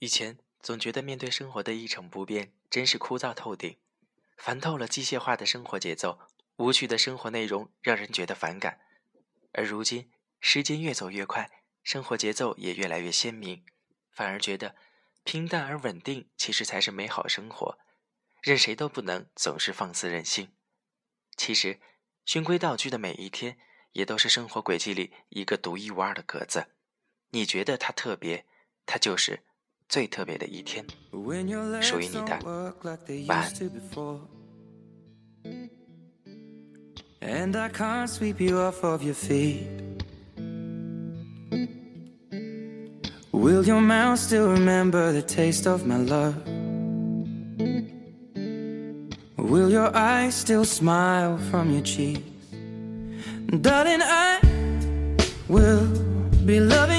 以前总觉得面对生活的一成不变，真是枯燥透顶，烦透了机械化的生活节奏，无趣的生活内容让人觉得反感。而如今，时间越走越快，生活节奏也越来越鲜明，反而觉得平淡而稳定其实才是美好生活。任谁都不能总是放肆任性。其实，循规蹈矩的每一天，也都是生活轨迹里一个独一无二的格子。你觉得它特别，它就是最特别的一天，属于你的。晚安。And I can't sweep you off of your feet. Will your mouth still remember the taste of my love? Will your eyes still smile from your cheeks? Darling, I will be loving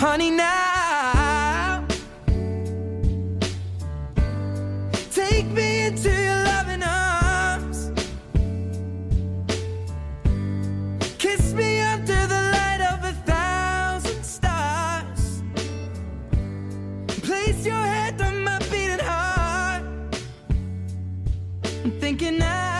Honey, now take me into your loving arms. Kiss me under the light of a thousand stars. Place your head on my beating heart. I'm thinking out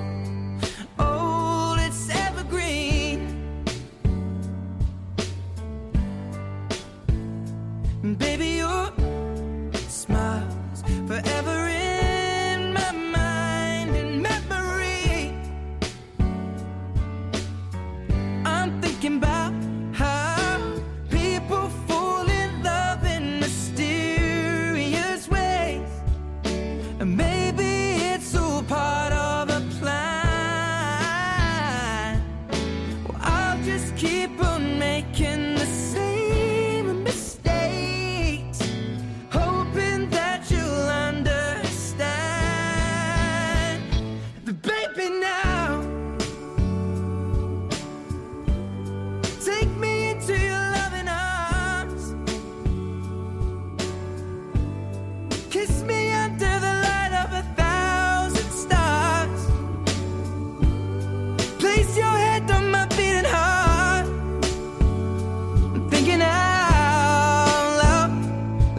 keep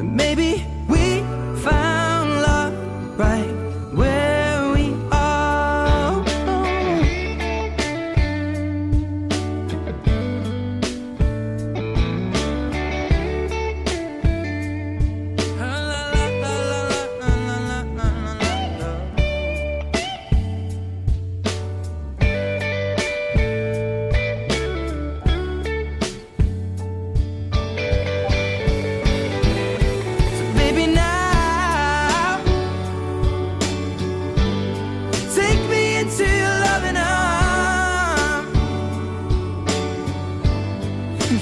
maybe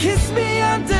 Kiss me under